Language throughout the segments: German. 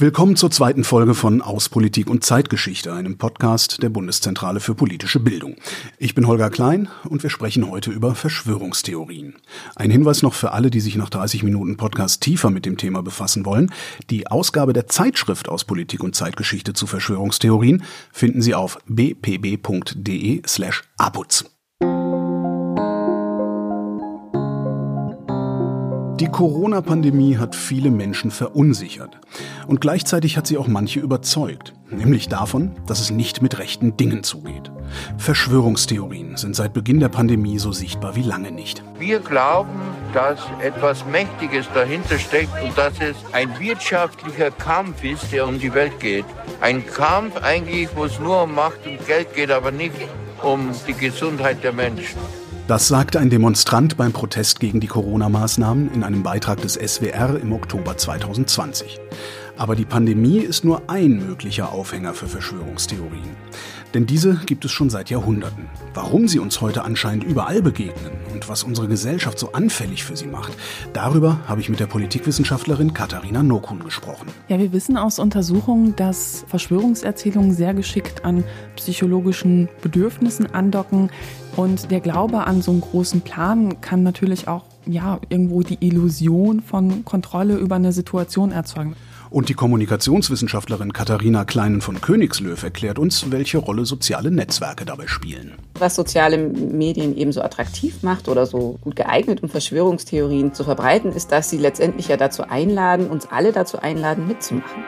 Willkommen zur zweiten Folge von Aus Politik und Zeitgeschichte, einem Podcast der Bundeszentrale für politische Bildung. Ich bin Holger Klein und wir sprechen heute über Verschwörungstheorien. Ein Hinweis noch für alle, die sich nach 30 Minuten Podcast tiefer mit dem Thema befassen wollen. Die Ausgabe der Zeitschrift aus Politik und Zeitgeschichte zu Verschwörungstheorien finden Sie auf bpb.de slash abutz. Die Corona-Pandemie hat viele Menschen verunsichert. Und gleichzeitig hat sie auch manche überzeugt. Nämlich davon, dass es nicht mit rechten Dingen zugeht. Verschwörungstheorien sind seit Beginn der Pandemie so sichtbar wie lange nicht. Wir glauben, dass etwas Mächtiges dahinter steckt und dass es ein wirtschaftlicher Kampf ist, der um die Welt geht. Ein Kampf eigentlich, wo es nur um Macht und Geld geht, aber nicht um die Gesundheit der Menschen. Das sagte ein Demonstrant beim Protest gegen die Corona-Maßnahmen in einem Beitrag des SWR im Oktober 2020. Aber die Pandemie ist nur ein möglicher Aufhänger für Verschwörungstheorien. Denn diese gibt es schon seit Jahrhunderten. Warum sie uns heute anscheinend überall begegnen und was unsere Gesellschaft so anfällig für sie macht, darüber habe ich mit der Politikwissenschaftlerin Katharina Nokun gesprochen. Ja, wir wissen aus Untersuchungen, dass Verschwörungserzählungen sehr geschickt an psychologischen Bedürfnissen andocken. Und der Glaube an so einen großen Plan kann natürlich auch ja, irgendwo die Illusion von Kontrolle über eine Situation erzeugen. Und die Kommunikationswissenschaftlerin Katharina Kleinen von Königslöw erklärt uns, welche Rolle soziale Netzwerke dabei spielen. Was soziale Medien eben so attraktiv macht oder so gut geeignet, um Verschwörungstheorien zu verbreiten, ist, dass sie letztendlich ja dazu einladen, uns alle dazu einladen, mitzumachen.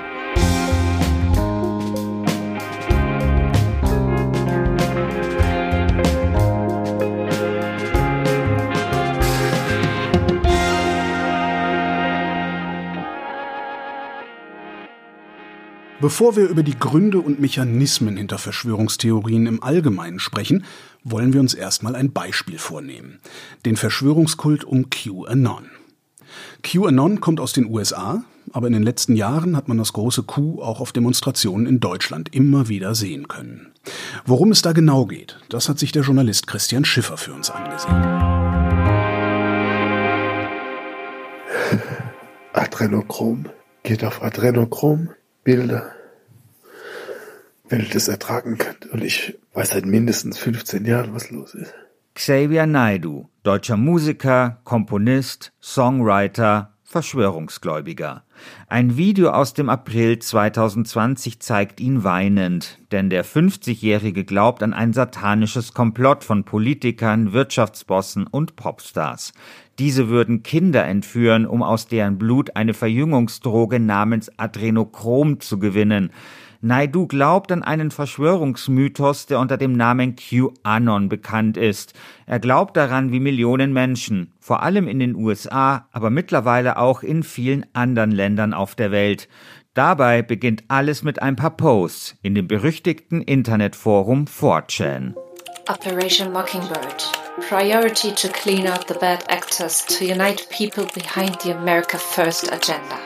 Bevor wir über die Gründe und Mechanismen hinter Verschwörungstheorien im Allgemeinen sprechen, wollen wir uns erstmal ein Beispiel vornehmen. Den Verschwörungskult um QAnon. QAnon kommt aus den USA, aber in den letzten Jahren hat man das große Q auch auf Demonstrationen in Deutschland immer wieder sehen können. Worum es da genau geht, das hat sich der Journalist Christian Schiffer für uns angesehen. Adrenochrom geht auf Adrenochrom Bilder, wenn ihr das ertragen könnt. Und ich weiß seit mindestens 15 Jahren, was los ist. Xavier Naidu, deutscher Musiker, Komponist, Songwriter, Verschwörungsgläubiger. Ein Video aus dem April 2020 zeigt ihn weinend, denn der 50-Jährige glaubt an ein satanisches Komplott von Politikern, Wirtschaftsbossen und Popstars. Diese würden Kinder entführen, um aus deren Blut eine Verjüngungsdroge namens Adrenochrom zu gewinnen. Naidu glaubt an einen Verschwörungsmythos, der unter dem Namen QAnon bekannt ist. Er glaubt daran wie Millionen Menschen, vor allem in den USA, aber mittlerweile auch in vielen anderen Ländern auf der Welt. Dabei beginnt alles mit ein paar Posts in dem berüchtigten Internetforum 4chan. Operation Mockingbird. Priority to clean out the bad actors to unite people behind the America First agenda.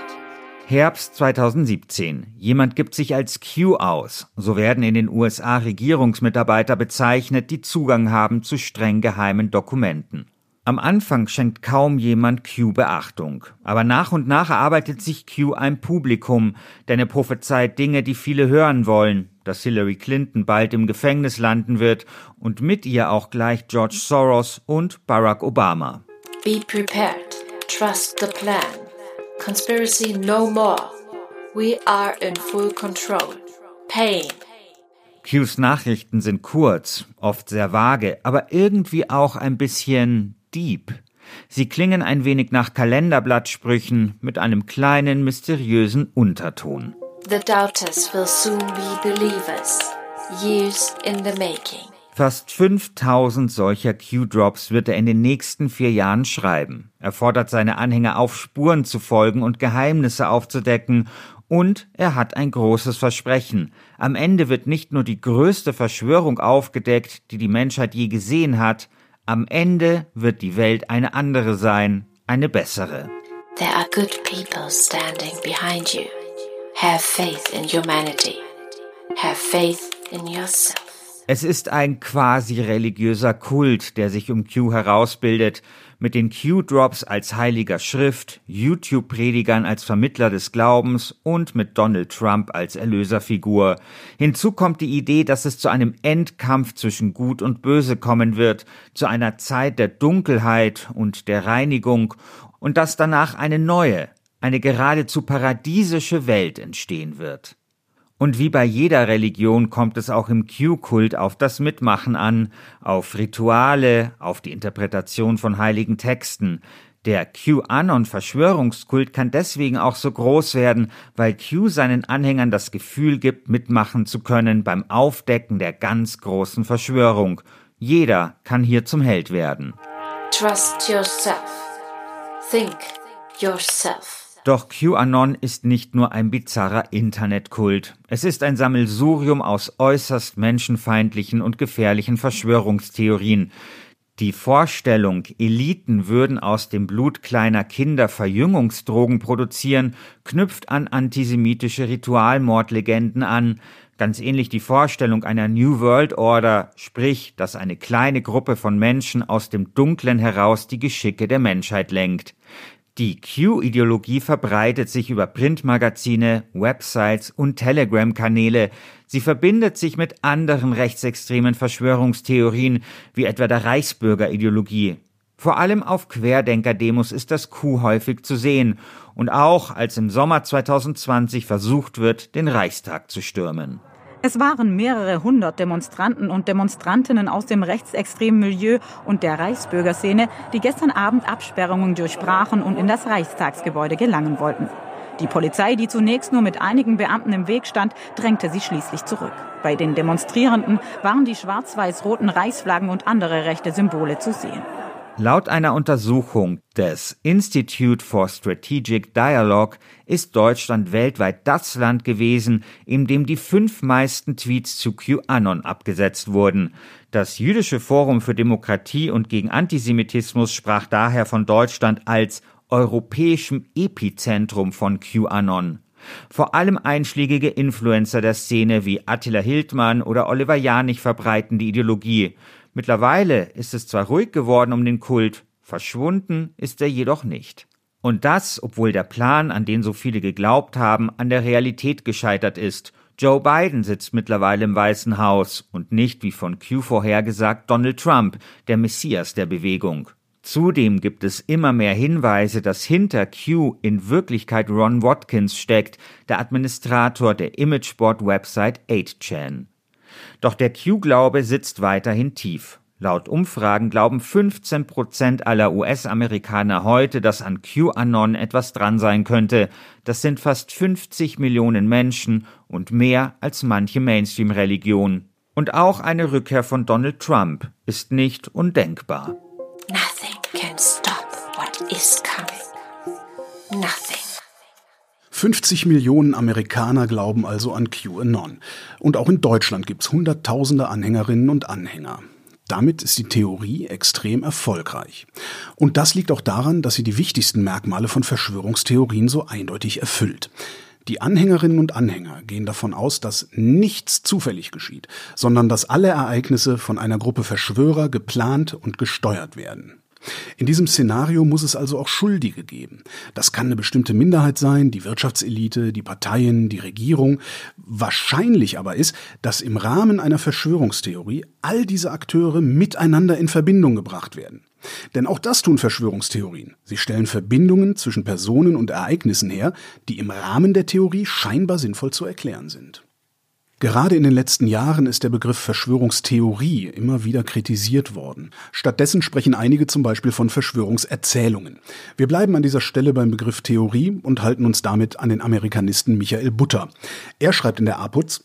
Herbst 2017. Jemand gibt sich als Q aus. So werden in den USA Regierungsmitarbeiter bezeichnet, die Zugang haben zu streng geheimen Dokumenten. Am Anfang schenkt kaum jemand Q Beachtung, aber nach und nach erarbeitet sich Q ein Publikum, denn er prophezeit Dinge, die viele hören wollen, dass Hillary Clinton bald im Gefängnis landen wird und mit ihr auch gleich George Soros und Barack Obama. Be prepared. Trust the plan. Conspiracy no more. We are in full control. Pain. Qs Nachrichten sind kurz, oft sehr vage, aber irgendwie auch ein bisschen deep. Sie klingen ein wenig nach Kalenderblattsprüchen mit einem kleinen mysteriösen Unterton. The doubters will soon be believers. Years in the making. Fast 5000 solcher Q-Drops wird er in den nächsten vier Jahren schreiben. Er fordert seine Anhänger auf, Spuren zu folgen und Geheimnisse aufzudecken. Und er hat ein großes Versprechen. Am Ende wird nicht nur die größte Verschwörung aufgedeckt, die die Menschheit je gesehen hat, am Ende wird die Welt eine andere sein, eine bessere. There are good people standing behind you. Have faith in humanity. Have faith in yourself. Es ist ein quasi religiöser Kult, der sich um Q herausbildet, mit den Q-Drops als heiliger Schrift, YouTube-Predigern als Vermittler des Glaubens und mit Donald Trump als Erlöserfigur. Hinzu kommt die Idee, dass es zu einem Endkampf zwischen Gut und Böse kommen wird, zu einer Zeit der Dunkelheit und der Reinigung und dass danach eine neue, eine geradezu paradiesische Welt entstehen wird. Und wie bei jeder Religion kommt es auch im Q-Kult auf das Mitmachen an, auf Rituale, auf die Interpretation von heiligen Texten. Der QAnon-Verschwörungskult kann deswegen auch so groß werden, weil Q seinen Anhängern das Gefühl gibt, mitmachen zu können beim Aufdecken der ganz großen Verschwörung. Jeder kann hier zum Held werden. Trust yourself. Think yourself. Doch QAnon ist nicht nur ein bizarrer Internetkult. Es ist ein Sammelsurium aus äußerst menschenfeindlichen und gefährlichen Verschwörungstheorien. Die Vorstellung, Eliten würden aus dem Blut kleiner Kinder Verjüngungsdrogen produzieren, knüpft an antisemitische Ritualmordlegenden an, ganz ähnlich die Vorstellung einer New World Order, sprich, dass eine kleine Gruppe von Menschen aus dem Dunklen heraus die Geschicke der Menschheit lenkt. Die Q-Ideologie verbreitet sich über Printmagazine, Websites und Telegram-Kanäle. Sie verbindet sich mit anderen rechtsextremen Verschwörungstheorien, wie etwa der Reichsbürgerideologie. Vor allem auf Querdenker-Demos ist das Q häufig zu sehen und auch als im Sommer 2020 versucht wird, den Reichstag zu stürmen. Es waren mehrere hundert Demonstranten und Demonstrantinnen aus dem rechtsextremen Milieu und der Reichsbürgerszene, die gestern Abend Absperrungen durchbrachen und in das Reichstagsgebäude gelangen wollten. Die Polizei, die zunächst nur mit einigen Beamten im Weg stand, drängte sie schließlich zurück. Bei den Demonstrierenden waren die schwarz-weiß-roten Reichsflaggen und andere rechte Symbole zu sehen. Laut einer Untersuchung des Institute for Strategic Dialogue ist Deutschland weltweit das Land gewesen, in dem die fünf meisten Tweets zu QAnon abgesetzt wurden. Das Jüdische Forum für Demokratie und gegen Antisemitismus sprach daher von Deutschland als europäischem Epizentrum von QAnon. Vor allem einschlägige Influencer der Szene wie Attila Hildmann oder Oliver Janich verbreiten die Ideologie. Mittlerweile ist es zwar ruhig geworden um den Kult, verschwunden ist er jedoch nicht. Und das, obwohl der Plan, an den so viele geglaubt haben, an der Realität gescheitert ist. Joe Biden sitzt mittlerweile im Weißen Haus und nicht, wie von Q vorhergesagt, Donald Trump, der Messias der Bewegung. Zudem gibt es immer mehr Hinweise, dass hinter Q in Wirklichkeit Ron Watkins steckt, der Administrator der Imageboard-Website 8chan. Doch der Q-Glaube sitzt weiterhin tief. Laut Umfragen glauben 15 Prozent aller US-Amerikaner heute, dass an QAnon etwas dran sein könnte. Das sind fast 50 Millionen Menschen und mehr als manche Mainstream-Religion. Und auch eine Rückkehr von Donald Trump ist nicht undenkbar. Nothing can stop what is coming. Nothing. 50 Millionen Amerikaner glauben also an QAnon. Und auch in Deutschland gibt es Hunderttausende Anhängerinnen und Anhänger. Damit ist die Theorie extrem erfolgreich. Und das liegt auch daran, dass sie die wichtigsten Merkmale von Verschwörungstheorien so eindeutig erfüllt. Die Anhängerinnen und Anhänger gehen davon aus, dass nichts zufällig geschieht, sondern dass alle Ereignisse von einer Gruppe Verschwörer geplant und gesteuert werden. In diesem Szenario muss es also auch Schuldige geben. Das kann eine bestimmte Minderheit sein, die Wirtschaftselite, die Parteien, die Regierung. Wahrscheinlich aber ist, dass im Rahmen einer Verschwörungstheorie all diese Akteure miteinander in Verbindung gebracht werden. Denn auch das tun Verschwörungstheorien. Sie stellen Verbindungen zwischen Personen und Ereignissen her, die im Rahmen der Theorie scheinbar sinnvoll zu erklären sind. Gerade in den letzten Jahren ist der Begriff Verschwörungstheorie immer wieder kritisiert worden. Stattdessen sprechen einige zum Beispiel von Verschwörungserzählungen. Wir bleiben an dieser Stelle beim Begriff Theorie und halten uns damit an den Amerikanisten Michael Butter. Er schreibt in der APUZ,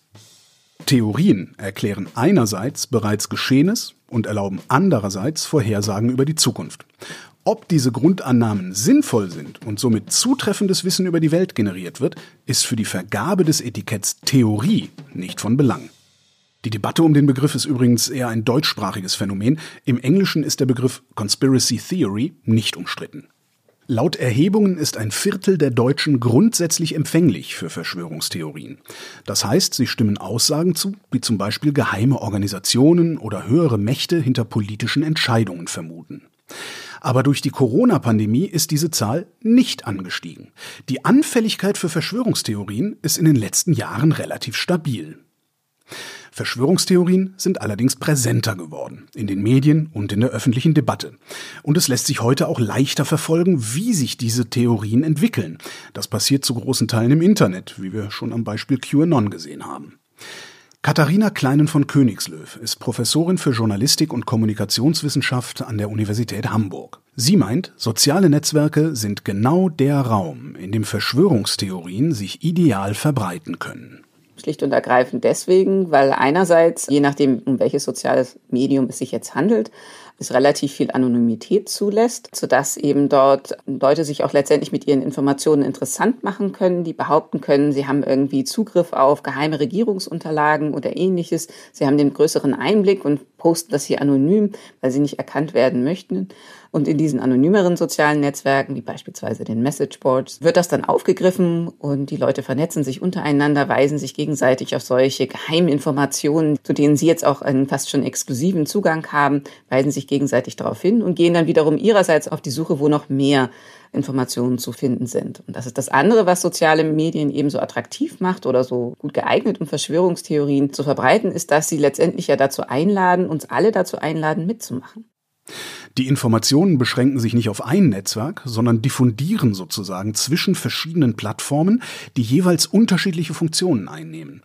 Theorien erklären einerseits bereits Geschehenes und erlauben andererseits Vorhersagen über die Zukunft. Ob diese Grundannahmen sinnvoll sind und somit zutreffendes Wissen über die Welt generiert wird, ist für die Vergabe des Etiketts Theorie nicht von Belang. Die Debatte um den Begriff ist übrigens eher ein deutschsprachiges Phänomen. Im Englischen ist der Begriff Conspiracy Theory nicht umstritten. Laut Erhebungen ist ein Viertel der Deutschen grundsätzlich empfänglich für Verschwörungstheorien. Das heißt, sie stimmen Aussagen zu, wie zum Beispiel geheime Organisationen oder höhere Mächte hinter politischen Entscheidungen vermuten. Aber durch die Corona-Pandemie ist diese Zahl nicht angestiegen. Die Anfälligkeit für Verschwörungstheorien ist in den letzten Jahren relativ stabil. Verschwörungstheorien sind allerdings präsenter geworden, in den Medien und in der öffentlichen Debatte. Und es lässt sich heute auch leichter verfolgen, wie sich diese Theorien entwickeln. Das passiert zu großen Teilen im Internet, wie wir schon am Beispiel QAnon gesehen haben. Katharina Kleinen von Königslöw ist Professorin für Journalistik und Kommunikationswissenschaft an der Universität Hamburg. Sie meint, soziale Netzwerke sind genau der Raum, in dem Verschwörungstheorien sich ideal verbreiten können. Schlicht und ergreifend deswegen, weil einerseits, je nachdem, um welches soziales Medium es sich jetzt handelt, es relativ viel Anonymität zulässt, sodass eben dort Leute sich auch letztendlich mit ihren Informationen interessant machen können, die behaupten können, sie haben irgendwie Zugriff auf geheime Regierungsunterlagen oder ähnliches. Sie haben den größeren Einblick und posten das hier anonym, weil sie nicht erkannt werden möchten. Und in diesen anonymeren sozialen Netzwerken, wie beispielsweise den Messageboards, wird das dann aufgegriffen und die Leute vernetzen sich untereinander, weisen sich gegenseitig auf solche Geheiminformationen, zu denen sie jetzt auch einen fast schon exklusiven Zugang haben, weisen sich gegenseitig darauf hin und gehen dann wiederum ihrerseits auf die Suche, wo noch mehr Informationen zu finden sind. Und das ist das andere, was soziale Medien ebenso attraktiv macht oder so gut geeignet, um Verschwörungstheorien zu verbreiten, ist, dass sie letztendlich ja dazu einladen, uns alle dazu einladen, mitzumachen. Die Informationen beschränken sich nicht auf ein Netzwerk, sondern diffundieren sozusagen zwischen verschiedenen Plattformen, die jeweils unterschiedliche Funktionen einnehmen.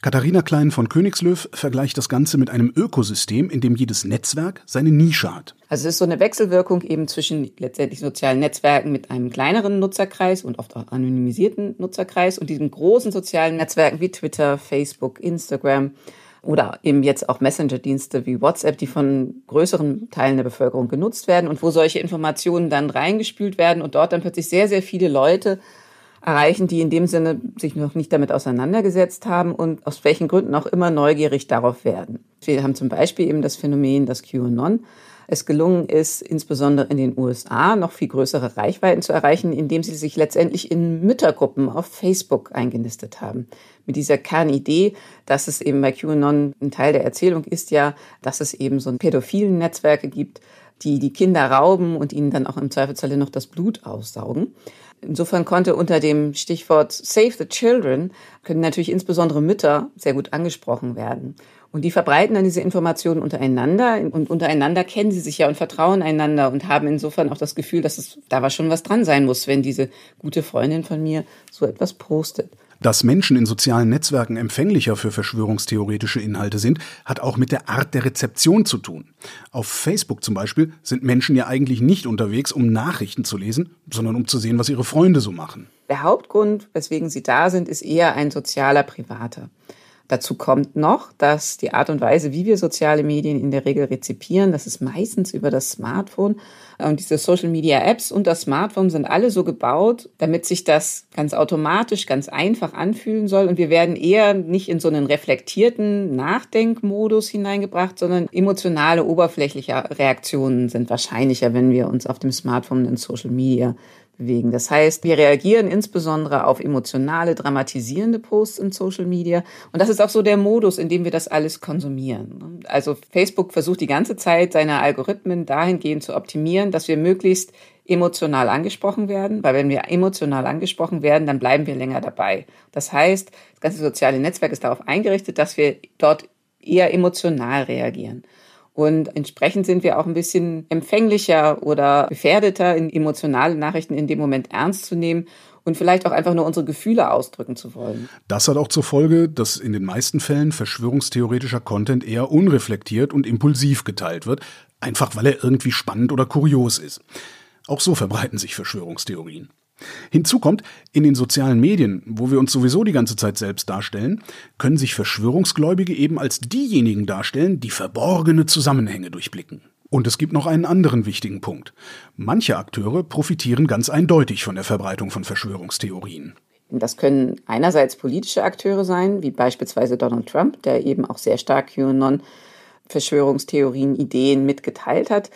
Katharina Klein von Königslöw vergleicht das Ganze mit einem Ökosystem, in dem jedes Netzwerk seine Nische hat. Also es ist so eine Wechselwirkung eben zwischen letztendlich sozialen Netzwerken mit einem kleineren Nutzerkreis und oft auch anonymisierten Nutzerkreis und diesen großen sozialen Netzwerken wie Twitter, Facebook, Instagram oder eben jetzt auch Messenger-Dienste wie WhatsApp, die von größeren Teilen der Bevölkerung genutzt werden und wo solche Informationen dann reingespült werden und dort dann plötzlich sehr, sehr viele Leute erreichen, die in dem Sinne sich noch nicht damit auseinandergesetzt haben und aus welchen Gründen auch immer neugierig darauf werden. Wir haben zum Beispiel eben das Phänomen, dass QAnon es gelungen ist, insbesondere in den USA noch viel größere Reichweiten zu erreichen, indem sie sich letztendlich in Müttergruppen auf Facebook eingenistet haben. Mit dieser Kernidee, dass es eben bei QAnon ein Teil der Erzählung ist ja, dass es eben so pädophilen Netzwerke gibt, die die Kinder rauben und ihnen dann auch im Zweifelsfalle noch das Blut aussaugen. Insofern konnte unter dem Stichwort Save the Children können natürlich insbesondere Mütter sehr gut angesprochen werden. Und die verbreiten dann diese Informationen untereinander und untereinander kennen sie sich ja und vertrauen einander und haben insofern auch das Gefühl, dass es da was schon was dran sein muss, wenn diese gute Freundin von mir so etwas postet. Dass Menschen in sozialen Netzwerken empfänglicher für verschwörungstheoretische Inhalte sind, hat auch mit der Art der Rezeption zu tun. Auf Facebook zum Beispiel sind Menschen ja eigentlich nicht unterwegs, um Nachrichten zu lesen, sondern um zu sehen, was ihre Freunde so machen. Der Hauptgrund, weswegen sie da sind, ist eher ein sozialer, privater. Dazu kommt noch, dass die Art und Weise, wie wir soziale Medien in der Regel rezipieren, das ist meistens über das Smartphone. Und diese Social Media Apps und das Smartphone sind alle so gebaut, damit sich das ganz automatisch, ganz einfach anfühlen soll. Und wir werden eher nicht in so einen reflektierten Nachdenkmodus hineingebracht, sondern emotionale, oberflächliche Reaktionen sind wahrscheinlicher, wenn wir uns auf dem Smartphone in Social Media bewegen. Das heißt, wir reagieren insbesondere auf emotionale, dramatisierende Posts in Social Media. Und das ist auch so der Modus, in dem wir das alles konsumieren. Also Facebook versucht die ganze Zeit, seine Algorithmen dahingehend zu optimieren, dass wir möglichst emotional angesprochen werden, weil wenn wir emotional angesprochen werden, dann bleiben wir länger dabei. Das heißt, das ganze soziale Netzwerk ist darauf eingerichtet, dass wir dort eher emotional reagieren. Und entsprechend sind wir auch ein bisschen empfänglicher oder gefährdeter, in emotionale Nachrichten in dem Moment ernst zu nehmen und vielleicht auch einfach nur unsere Gefühle ausdrücken zu wollen. Das hat auch zur Folge, dass in den meisten Fällen verschwörungstheoretischer Content eher unreflektiert und impulsiv geteilt wird, einfach weil er irgendwie spannend oder kurios ist. Auch so verbreiten sich Verschwörungstheorien. Hinzu kommt, in den sozialen Medien, wo wir uns sowieso die ganze Zeit selbst darstellen, können sich Verschwörungsgläubige eben als diejenigen darstellen, die verborgene Zusammenhänge durchblicken. Und es gibt noch einen anderen wichtigen Punkt. Manche Akteure profitieren ganz eindeutig von der Verbreitung von Verschwörungstheorien. Das können einerseits politische Akteure sein, wie beispielsweise Donald Trump, der eben auch sehr stark QAnon Verschwörungstheorien, Ideen mitgeteilt hat.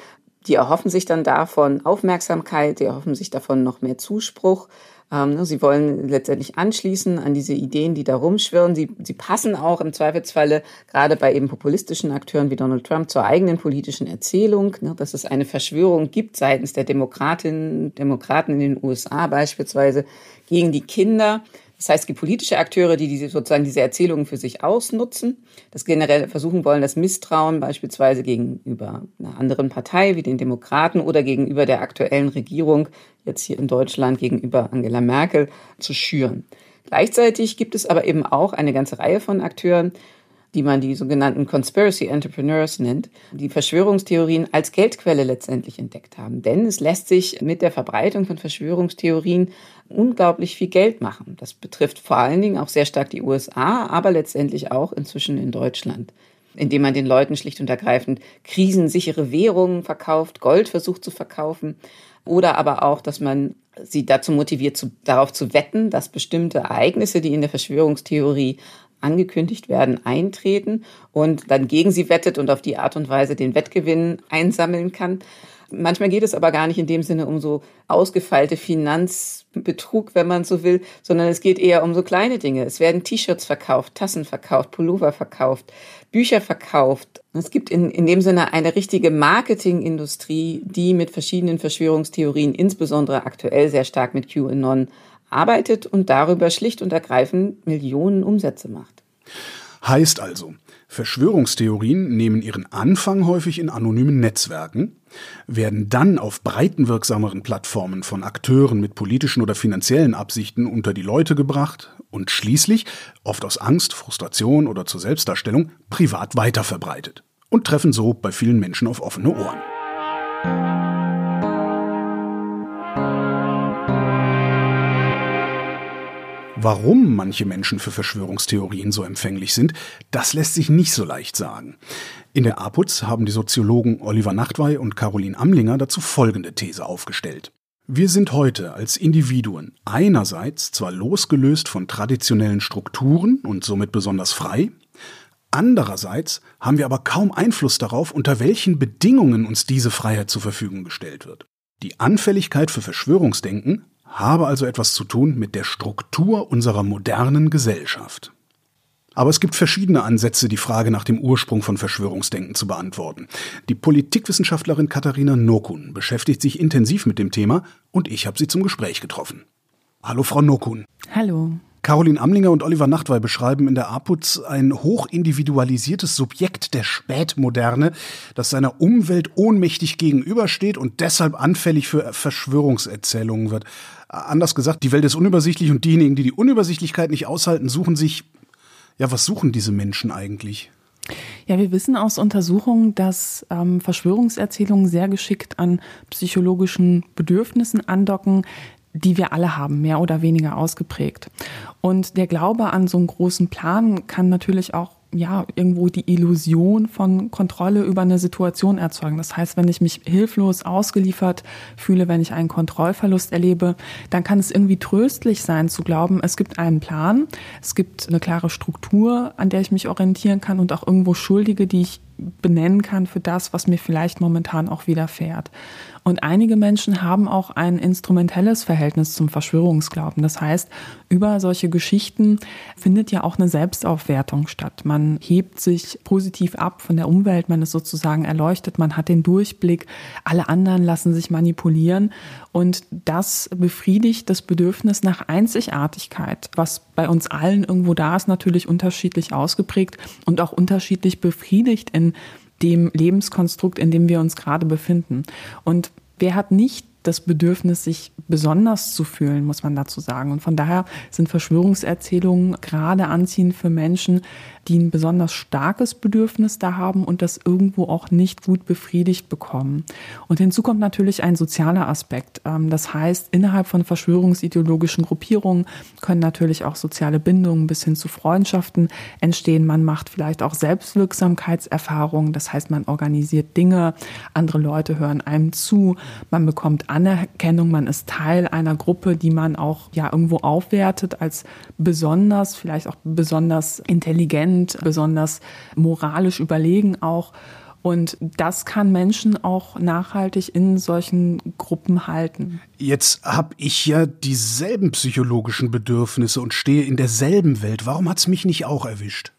Die erhoffen sich dann davon Aufmerksamkeit, die erhoffen sich davon noch mehr Zuspruch. Ähm, ne, sie wollen letztendlich anschließen an diese Ideen, die da rumschwirren. Sie, sie passen auch im Zweifelsfalle gerade bei eben populistischen Akteuren wie Donald Trump zur eigenen politischen Erzählung, ne, dass es eine Verschwörung gibt seitens der Demokratinnen, Demokraten in den USA beispielsweise gegen die Kinder. Das heißt, die politische Akteure, die diese, sozusagen diese Erzählungen für sich ausnutzen, das generell versuchen wollen, das Misstrauen beispielsweise gegenüber einer anderen Partei wie den Demokraten oder gegenüber der aktuellen Regierung, jetzt hier in Deutschland gegenüber Angela Merkel, zu schüren. Gleichzeitig gibt es aber eben auch eine ganze Reihe von Akteuren, die man die sogenannten Conspiracy Entrepreneurs nennt, die Verschwörungstheorien als Geldquelle letztendlich entdeckt haben. Denn es lässt sich mit der Verbreitung von Verschwörungstheorien unglaublich viel Geld machen. Das betrifft vor allen Dingen auch sehr stark die USA, aber letztendlich auch inzwischen in Deutschland indem man den Leuten schlicht und ergreifend krisensichere Währungen verkauft, Gold versucht zu verkaufen oder aber auch, dass man sie dazu motiviert, zu, darauf zu wetten, dass bestimmte Ereignisse, die in der Verschwörungstheorie angekündigt werden, eintreten und dann gegen sie wettet und auf die Art und Weise den Wettgewinn einsammeln kann. Manchmal geht es aber gar nicht in dem Sinne um so ausgefeilte Finanzbetrug, wenn man so will, sondern es geht eher um so kleine Dinge. Es werden T-Shirts verkauft, Tassen verkauft, Pullover verkauft, Bücher verkauft. Es gibt in, in dem Sinne eine richtige Marketingindustrie, die mit verschiedenen Verschwörungstheorien, insbesondere aktuell sehr stark mit QAnon, arbeitet und darüber schlicht und ergreifend Millionen Umsätze macht. Heißt also, Verschwörungstheorien nehmen ihren Anfang häufig in anonymen Netzwerken, werden dann auf breitenwirksameren Plattformen von Akteuren mit politischen oder finanziellen Absichten unter die Leute gebracht und schließlich, oft aus Angst, Frustration oder zur Selbstdarstellung, privat weiterverbreitet und treffen so bei vielen Menschen auf offene Ohren. Warum manche Menschen für Verschwörungstheorien so empfänglich sind, das lässt sich nicht so leicht sagen. In der APUZ haben die Soziologen Oliver Nachtwey und Caroline Amlinger dazu folgende These aufgestellt. Wir sind heute als Individuen einerseits zwar losgelöst von traditionellen Strukturen und somit besonders frei, andererseits haben wir aber kaum Einfluss darauf, unter welchen Bedingungen uns diese Freiheit zur Verfügung gestellt wird. Die Anfälligkeit für Verschwörungsdenken habe also etwas zu tun mit der Struktur unserer modernen Gesellschaft. Aber es gibt verschiedene Ansätze, die Frage nach dem Ursprung von Verschwörungsdenken zu beantworten. Die Politikwissenschaftlerin Katharina Nokun beschäftigt sich intensiv mit dem Thema und ich habe sie zum Gespräch getroffen. Hallo, Frau Nokun. Hallo. Caroline Amlinger und Oliver Nachtwey beschreiben in der APUZ ein hochindividualisiertes Subjekt der Spätmoderne, das seiner Umwelt ohnmächtig gegenübersteht und deshalb anfällig für Verschwörungserzählungen wird. Anders gesagt, die Welt ist unübersichtlich und diejenigen, die die Unübersichtlichkeit nicht aushalten, suchen sich, ja, was suchen diese Menschen eigentlich? Ja, wir wissen aus Untersuchungen, dass ähm, Verschwörungserzählungen sehr geschickt an psychologischen Bedürfnissen andocken, die wir alle haben, mehr oder weniger ausgeprägt. Und der Glaube an so einen großen Plan kann natürlich auch ja, irgendwo die Illusion von Kontrolle über eine Situation erzeugen. Das heißt, wenn ich mich hilflos ausgeliefert fühle, wenn ich einen Kontrollverlust erlebe, dann kann es irgendwie tröstlich sein zu glauben, es gibt einen Plan, es gibt eine klare Struktur, an der ich mich orientieren kann und auch irgendwo Schuldige, die ich benennen kann für das, was mir vielleicht momentan auch widerfährt. Und einige Menschen haben auch ein instrumentelles Verhältnis zum Verschwörungsglauben. Das heißt, über solche Geschichten findet ja auch eine Selbstaufwertung statt. Man hebt sich positiv ab von der Umwelt, man ist sozusagen erleuchtet, man hat den Durchblick, alle anderen lassen sich manipulieren. Und das befriedigt das Bedürfnis nach Einzigartigkeit, was bei uns allen irgendwo da ist, natürlich unterschiedlich ausgeprägt und auch unterschiedlich befriedigt in dem Lebenskonstrukt, in dem wir uns gerade befinden. Und wer hat nicht das Bedürfnis, sich besonders zu fühlen, muss man dazu sagen. Und von daher sind Verschwörungserzählungen gerade anziehend für Menschen, die ein besonders starkes Bedürfnis da haben und das irgendwo auch nicht gut befriedigt bekommen. Und hinzu kommt natürlich ein sozialer Aspekt. Ähm, das heißt, innerhalb von verschwörungsideologischen Gruppierungen können natürlich auch soziale Bindungen bis hin zu Freundschaften entstehen. Man macht vielleicht auch Selbstwirksamkeitserfahrungen. Das heißt, man organisiert Dinge, andere Leute hören einem zu, man bekommt Anerkennung, man ist Teil einer Gruppe, die man auch ja irgendwo aufwertet als besonders, vielleicht auch besonders intelligent besonders moralisch überlegen auch. Und das kann Menschen auch nachhaltig in solchen Gruppen halten. Jetzt habe ich ja dieselben psychologischen Bedürfnisse und stehe in derselben Welt. Warum hat's mich nicht auch erwischt?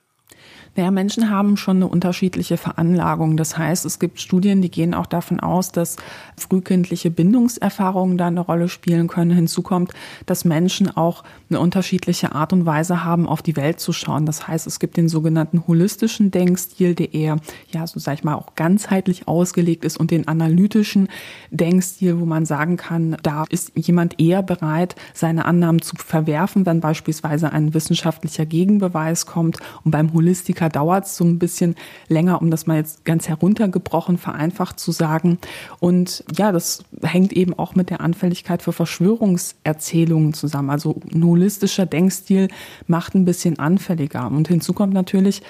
Naja, Menschen haben schon eine unterschiedliche Veranlagung. Das heißt, es gibt Studien, die gehen auch davon aus, dass frühkindliche Bindungserfahrungen da eine Rolle spielen können. Hinzu kommt, dass Menschen auch eine unterschiedliche Art und Weise haben, auf die Welt zu schauen. Das heißt, es gibt den sogenannten holistischen Denkstil, der eher, ja, so sag ich mal, auch ganzheitlich ausgelegt ist und den analytischen Denkstil, wo man sagen kann, da ist jemand eher bereit, seine Annahmen zu verwerfen, wenn beispielsweise ein wissenschaftlicher Gegenbeweis kommt. Und beim Holistiker Musiker dauert es so ein bisschen länger, um das mal jetzt ganz heruntergebrochen, vereinfacht zu sagen. Und ja, das hängt eben auch mit der Anfälligkeit für Verschwörungserzählungen zusammen. Also ein holistischer Denkstil macht ein bisschen anfälliger. Und hinzu kommt natürlich,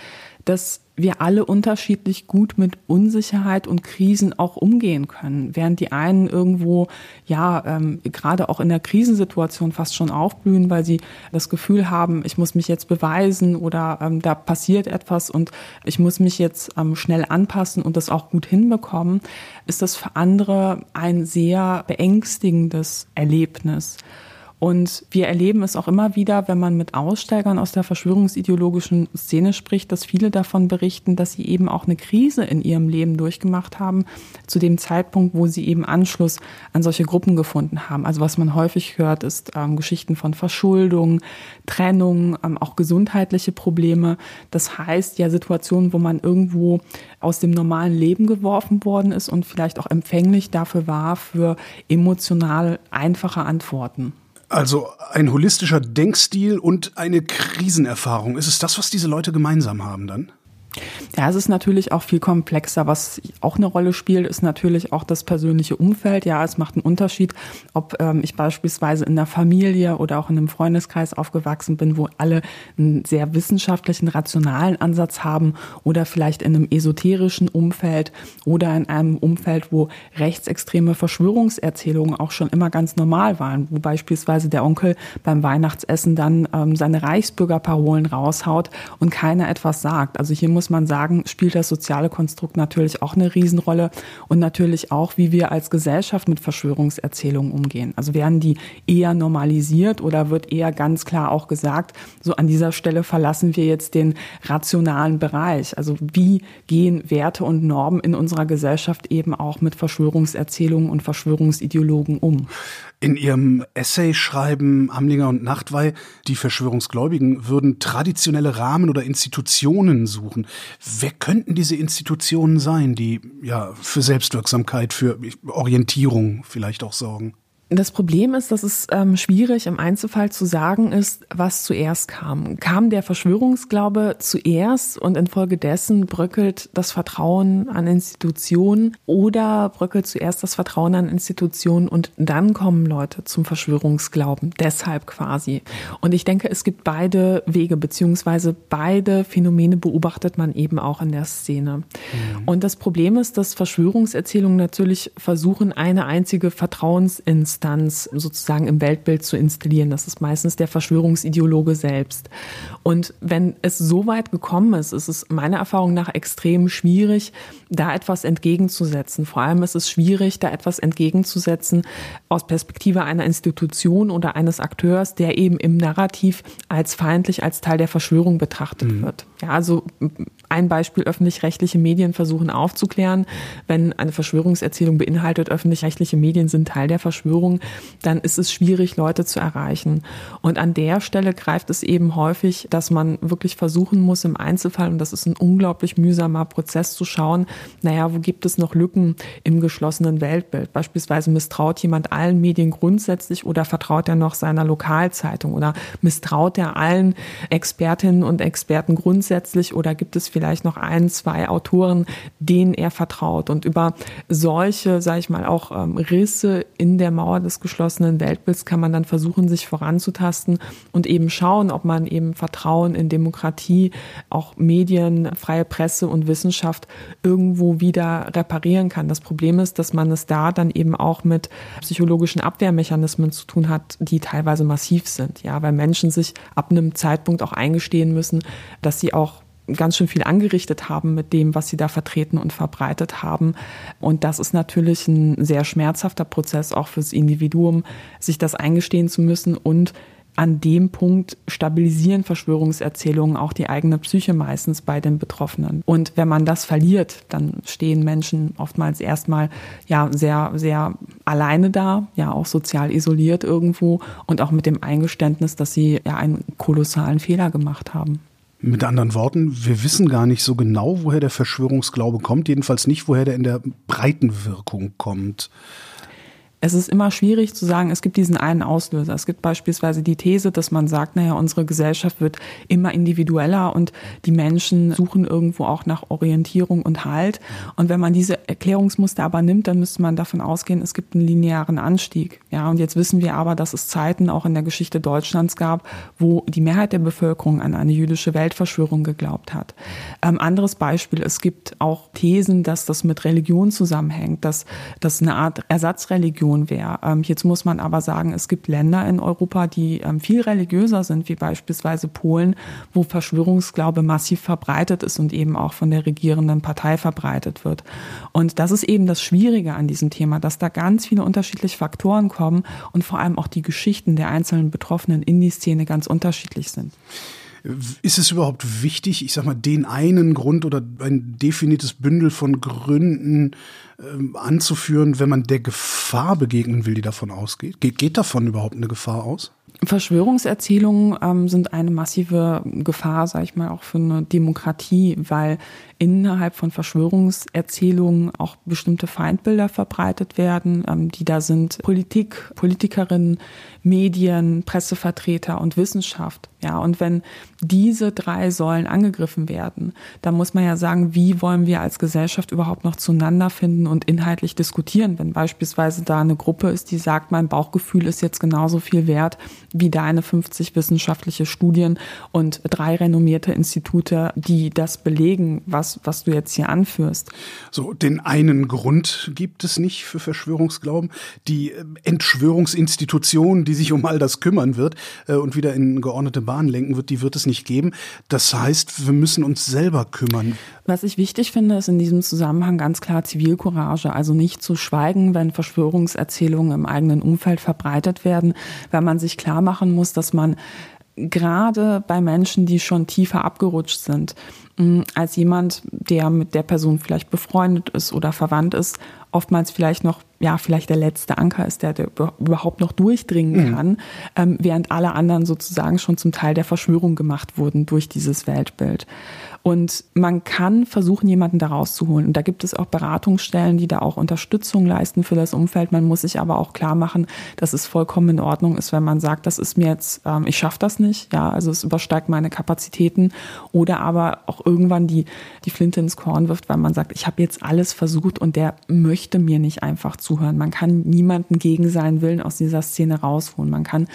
dass wir alle unterschiedlich gut mit Unsicherheit und Krisen auch umgehen können. Während die einen irgendwo, ja, ähm, gerade auch in der Krisensituation fast schon aufblühen, weil sie das Gefühl haben, ich muss mich jetzt beweisen oder ähm, da passiert etwas und ich muss mich jetzt ähm, schnell anpassen und das auch gut hinbekommen, ist das für andere ein sehr beängstigendes Erlebnis. Und wir erleben es auch immer wieder, wenn man mit Aussteigern aus der verschwörungsideologischen Szene spricht, dass viele davon berichten, dass sie eben auch eine Krise in ihrem Leben durchgemacht haben, zu dem Zeitpunkt, wo sie eben Anschluss an solche Gruppen gefunden haben. Also was man häufig hört, ist ähm, Geschichten von Verschuldung, Trennung, ähm, auch gesundheitliche Probleme. Das heißt ja Situationen, wo man irgendwo aus dem normalen Leben geworfen worden ist und vielleicht auch empfänglich dafür war für emotional einfache Antworten. Also ein holistischer Denkstil und eine Krisenerfahrung. Ist es das, was diese Leute gemeinsam haben dann? Ja, es ist natürlich auch viel komplexer. Was auch eine Rolle spielt, ist natürlich auch das persönliche Umfeld. Ja, es macht einen Unterschied, ob ähm, ich beispielsweise in der Familie oder auch in einem Freundeskreis aufgewachsen bin, wo alle einen sehr wissenschaftlichen, rationalen Ansatz haben oder vielleicht in einem esoterischen Umfeld oder in einem Umfeld, wo rechtsextreme Verschwörungserzählungen auch schon immer ganz normal waren, wo beispielsweise der Onkel beim Weihnachtsessen dann ähm, seine Reichsbürgerparolen raushaut und keiner etwas sagt. Also hier muss muss man sagen, spielt das soziale Konstrukt natürlich auch eine Riesenrolle und natürlich auch, wie wir als Gesellschaft mit Verschwörungserzählungen umgehen. Also werden die eher normalisiert oder wird eher ganz klar auch gesagt, so an dieser Stelle verlassen wir jetzt den rationalen Bereich. Also wie gehen Werte und Normen in unserer Gesellschaft eben auch mit Verschwörungserzählungen und Verschwörungsideologen um? In ihrem Essay schreiben Amlinger und Nachtwey, die Verschwörungsgläubigen würden traditionelle Rahmen oder Institutionen suchen. Wer könnten diese Institutionen sein, die ja für Selbstwirksamkeit, für Orientierung vielleicht auch sorgen? Das Problem ist, dass es ähm, schwierig im Einzelfall zu sagen ist, was zuerst kam. Kam der Verschwörungsglaube zuerst und infolgedessen bröckelt das Vertrauen an Institutionen oder bröckelt zuerst das Vertrauen an Institutionen und dann kommen Leute zum Verschwörungsglauben. Deshalb quasi. Und ich denke, es gibt beide Wege, beziehungsweise beide Phänomene beobachtet man eben auch in der Szene. Mhm. Und das Problem ist, dass Verschwörungserzählungen natürlich versuchen, eine einzige Vertrauensinstanz Instanz sozusagen im Weltbild zu installieren. Das ist meistens der Verschwörungsideologe selbst. Und wenn es so weit gekommen ist, ist es meiner Erfahrung nach extrem schwierig, da etwas entgegenzusetzen. Vor allem ist es schwierig, da etwas entgegenzusetzen aus Perspektive einer Institution oder eines Akteurs, der eben im Narrativ als feindlich, als Teil der Verschwörung betrachtet mhm. wird. Ja, also ein Beispiel, öffentlich-rechtliche Medien versuchen aufzuklären. Wenn eine Verschwörungserzählung beinhaltet, öffentlich-rechtliche Medien sind Teil der Verschwörung, dann ist es schwierig, Leute zu erreichen. Und an der Stelle greift es eben häufig, dass man wirklich versuchen muss, im Einzelfall, und das ist ein unglaublich mühsamer Prozess, zu schauen, naja, wo gibt es noch Lücken im geschlossenen Weltbild? Beispielsweise misstraut jemand allen Medien grundsätzlich oder vertraut er noch seiner Lokalzeitung oder misstraut er allen Expertinnen und Experten grundsätzlich oder gibt es vielleicht vielleicht noch ein, zwei Autoren, denen er vertraut. Und über solche, sage ich mal, auch ähm, Risse in der Mauer des geschlossenen Weltbilds kann man dann versuchen, sich voranzutasten und eben schauen, ob man eben Vertrauen in Demokratie, auch Medien, freie Presse und Wissenschaft irgendwo wieder reparieren kann. Das Problem ist, dass man es da dann eben auch mit psychologischen Abwehrmechanismen zu tun hat, die teilweise massiv sind. Ja, weil Menschen sich ab einem Zeitpunkt auch eingestehen müssen, dass sie auch ganz schön viel angerichtet haben mit dem, was sie da vertreten und verbreitet haben. Und das ist natürlich ein sehr schmerzhafter Prozess auch fürs Individuum, sich das eingestehen zu müssen und an dem Punkt stabilisieren Verschwörungserzählungen auch die eigene Psyche meistens bei den Betroffenen. Und wenn man das verliert, dann stehen Menschen oftmals erstmal ja sehr, sehr alleine da, ja auch sozial isoliert irgendwo und auch mit dem Eingeständnis, dass sie ja einen kolossalen Fehler gemacht haben. Mit anderen Worten, wir wissen gar nicht so genau, woher der Verschwörungsglaube kommt, jedenfalls nicht, woher der in der Breitenwirkung kommt es ist immer schwierig zu sagen, es gibt diesen einen Auslöser. Es gibt beispielsweise die These, dass man sagt, naja, unsere Gesellschaft wird immer individueller und die Menschen suchen irgendwo auch nach Orientierung und Halt. Und wenn man diese Erklärungsmuster aber nimmt, dann müsste man davon ausgehen, es gibt einen linearen Anstieg. Ja, und jetzt wissen wir aber, dass es Zeiten auch in der Geschichte Deutschlands gab, wo die Mehrheit der Bevölkerung an eine jüdische Weltverschwörung geglaubt hat. Ähm, anderes Beispiel, es gibt auch Thesen, dass das mit Religion zusammenhängt, dass das eine Art Ersatzreligion Religion wäre. Ähm, jetzt muss man aber sagen, es gibt Länder in Europa, die ähm, viel religiöser sind, wie beispielsweise Polen, wo Verschwörungsglaube massiv verbreitet ist und eben auch von der regierenden Partei verbreitet wird. Und das ist eben das Schwierige an diesem Thema, dass da ganz viele unterschiedliche Faktoren kommen und vor allem auch die Geschichten der einzelnen Betroffenen in die Szene ganz unterschiedlich sind. Ist es überhaupt wichtig, ich sag mal, den einen Grund oder ein definiertes Bündel von Gründen ähm, anzuführen, wenn man der Gefahr begegnen will, die davon ausgeht? Geht, geht davon überhaupt eine Gefahr aus? Verschwörungserzählungen ähm, sind eine massive Gefahr, sage ich mal, auch für eine Demokratie, weil innerhalb von Verschwörungserzählungen auch bestimmte Feindbilder verbreitet werden, ähm, die da sind Politik, Politikerinnen, Medien, Pressevertreter und Wissenschaft. Ja, und wenn diese drei Säulen angegriffen werden, dann muss man ja sagen, wie wollen wir als Gesellschaft überhaupt noch zueinander finden und inhaltlich diskutieren, wenn beispielsweise da eine Gruppe ist, die sagt, mein Bauchgefühl ist jetzt genauso viel wert wie deine 50 wissenschaftliche Studien und drei renommierte Institute, die das belegen, was, was du jetzt hier anführst. So, den einen Grund gibt es nicht für Verschwörungsglauben. Die äh, Entschwörungsinstitution, die sich um all das kümmern wird äh, und wieder in geordnete Bahn lenken wird, die wird es nicht geben. Das heißt, wir müssen uns selber kümmern. Was ich wichtig finde, ist in diesem Zusammenhang ganz klar Zivilcourage. Also nicht zu schweigen, wenn Verschwörungserzählungen im eigenen Umfeld verbreitet werden, weil man sich klar machen muss, dass man gerade bei Menschen, die schon tiefer abgerutscht sind, als jemand, der mit der Person vielleicht befreundet ist oder verwandt ist, oftmals vielleicht noch, ja, vielleicht der letzte Anker ist, der, der überhaupt noch durchdringen mhm. kann, ähm, während alle anderen sozusagen schon zum Teil der Verschwörung gemacht wurden durch dieses Weltbild. Und man kann versuchen, jemanden da rauszuholen. Und da gibt es auch Beratungsstellen, die da auch Unterstützung leisten für das Umfeld. Man muss sich aber auch klar machen, dass es vollkommen in Ordnung ist, wenn man sagt, das ist mir jetzt, ähm, ich schaffe das nicht. Ja, also es übersteigt meine Kapazitäten. Oder aber auch irgendwann die, die Flinte ins Korn wirft, weil man sagt, ich habe jetzt alles versucht und der möchte mir nicht einfach zuhören. Man kann niemanden gegen seinen Willen aus dieser Szene rausholen. Man kann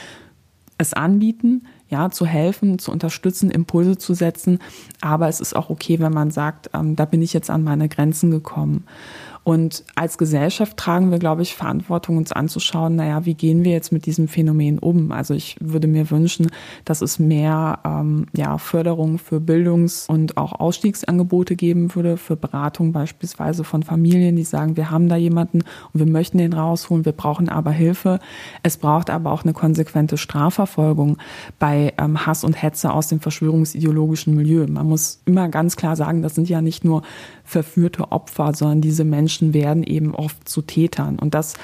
es anbieten, ja, zu helfen, zu unterstützen, Impulse zu setzen. Aber es ist auch okay, wenn man sagt, ähm, da bin ich jetzt an meine Grenzen gekommen. Und als Gesellschaft tragen wir, glaube ich, Verantwortung, uns anzuschauen, naja, wie gehen wir jetzt mit diesem Phänomen um? Also ich würde mir wünschen, dass es mehr ähm, ja, Förderung für Bildungs- und auch Ausstiegsangebote geben würde, für Beratung beispielsweise von Familien, die sagen, wir haben da jemanden und wir möchten den rausholen, wir brauchen aber Hilfe. Es braucht aber auch eine konsequente Strafverfolgung bei ähm, Hass und Hetze aus dem verschwörungsideologischen Milieu. Man muss immer ganz klar sagen, das sind ja nicht nur verführte Opfer, sondern diese Menschen werden eben oft zu Tätern. Und das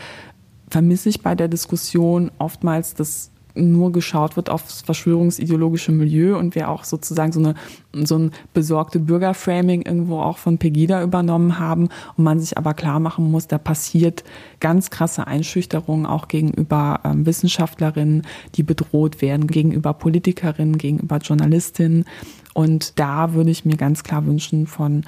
vermisse ich bei der Diskussion oftmals, dass nur geschaut wird aufs verschwörungsideologische Milieu und wir auch sozusagen so eine so ein besorgte Bürgerframing irgendwo auch von Pegida übernommen haben und man sich aber klar machen muss, da passiert ganz krasse Einschüchterung auch gegenüber ähm, Wissenschaftlerinnen, die bedroht werden, gegenüber Politikerinnen, gegenüber Journalistinnen und da würde ich mir ganz klar wünschen von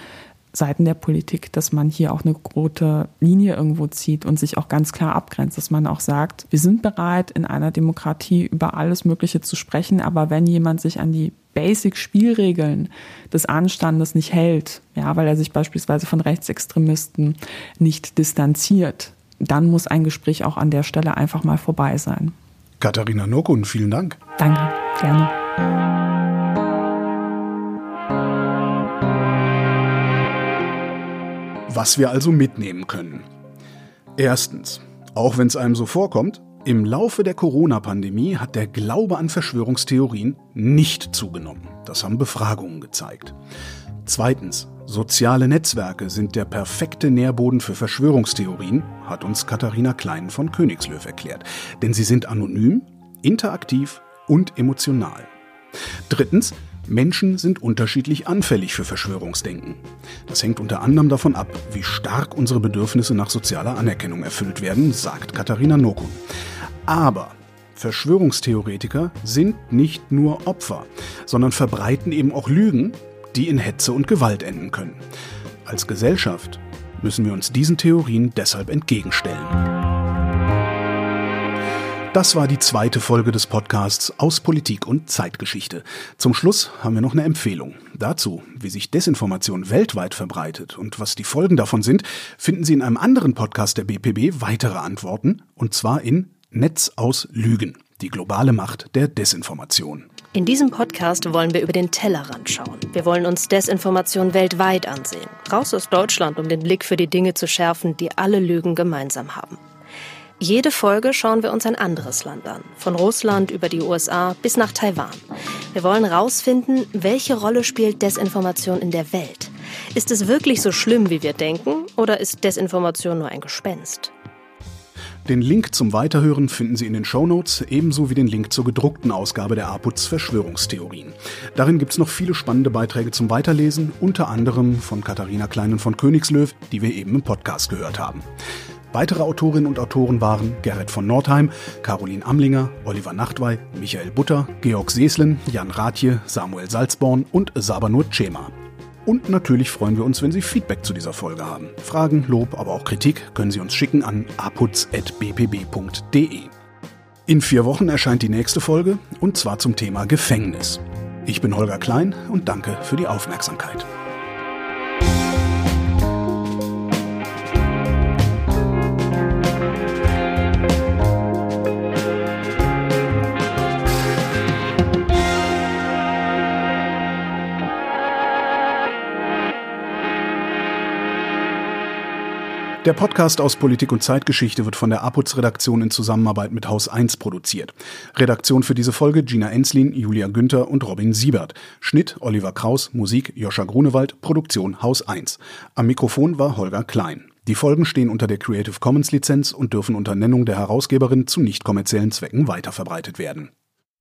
Seiten der Politik, dass man hier auch eine rote Linie irgendwo zieht und sich auch ganz klar abgrenzt, dass man auch sagt, wir sind bereit, in einer Demokratie über alles Mögliche zu sprechen, aber wenn jemand sich an die Basic-Spielregeln des Anstandes nicht hält, ja, weil er sich beispielsweise von Rechtsextremisten nicht distanziert, dann muss ein Gespräch auch an der Stelle einfach mal vorbei sein. Katharina Nokun, vielen Dank. Danke, gerne. Was wir also mitnehmen können. Erstens, auch wenn es einem so vorkommt, im Laufe der Corona-Pandemie hat der Glaube an Verschwörungstheorien nicht zugenommen. Das haben Befragungen gezeigt. Zweitens, soziale Netzwerke sind der perfekte Nährboden für Verschwörungstheorien, hat uns Katharina Klein von Königslöw erklärt. Denn sie sind anonym, interaktiv und emotional. Drittens, Menschen sind unterschiedlich anfällig für Verschwörungsdenken. Das hängt unter anderem davon ab, wie stark unsere Bedürfnisse nach sozialer Anerkennung erfüllt werden, sagt Katharina Nokun. Aber Verschwörungstheoretiker sind nicht nur Opfer, sondern verbreiten eben auch Lügen, die in Hetze und Gewalt enden können. Als Gesellschaft müssen wir uns diesen Theorien deshalb entgegenstellen. Das war die zweite Folge des Podcasts aus Politik und Zeitgeschichte. Zum Schluss haben wir noch eine Empfehlung. Dazu, wie sich Desinformation weltweit verbreitet und was die Folgen davon sind, finden Sie in einem anderen Podcast der BPB weitere Antworten, und zwar in Netz aus Lügen, die globale Macht der Desinformation. In diesem Podcast wollen wir über den Tellerrand schauen. Wir wollen uns Desinformation weltweit ansehen. Raus aus Deutschland, um den Blick für die Dinge zu schärfen, die alle Lügen gemeinsam haben. Jede Folge schauen wir uns ein anderes Land an, von Russland über die USA bis nach Taiwan. Wir wollen herausfinden, welche Rolle spielt Desinformation in der Welt? Ist es wirklich so schlimm, wie wir denken, oder ist Desinformation nur ein Gespenst? Den Link zum Weiterhören finden Sie in den Shownotes, ebenso wie den Link zur gedruckten Ausgabe der APUZ Verschwörungstheorien. Darin gibt es noch viele spannende Beiträge zum Weiterlesen, unter anderem von Katharina Kleinen von Königslöw, die wir eben im Podcast gehört haben. Weitere Autorinnen und Autoren waren Gerrit von Nordheim, Caroline Amlinger, Oliver Nachtwey, Michael Butter, Georg Seeslen, Jan Rathje, Samuel Salzborn und Sabanur Cema. Und natürlich freuen wir uns, wenn Sie Feedback zu dieser Folge haben. Fragen, Lob, aber auch Kritik können Sie uns schicken an aputz.bpb.de. In vier Wochen erscheint die nächste Folge und zwar zum Thema Gefängnis. Ich bin Holger Klein und danke für die Aufmerksamkeit. Der Podcast aus Politik und Zeitgeschichte wird von der APUZ-Redaktion in Zusammenarbeit mit Haus 1 produziert. Redaktion für diese Folge Gina Enslin, Julia Günther und Robin Siebert. Schnitt Oliver Kraus, Musik Joscha Grunewald, Produktion Haus 1. Am Mikrofon war Holger Klein. Die Folgen stehen unter der Creative Commons Lizenz und dürfen unter Nennung der Herausgeberin zu nicht kommerziellen Zwecken weiterverbreitet werden.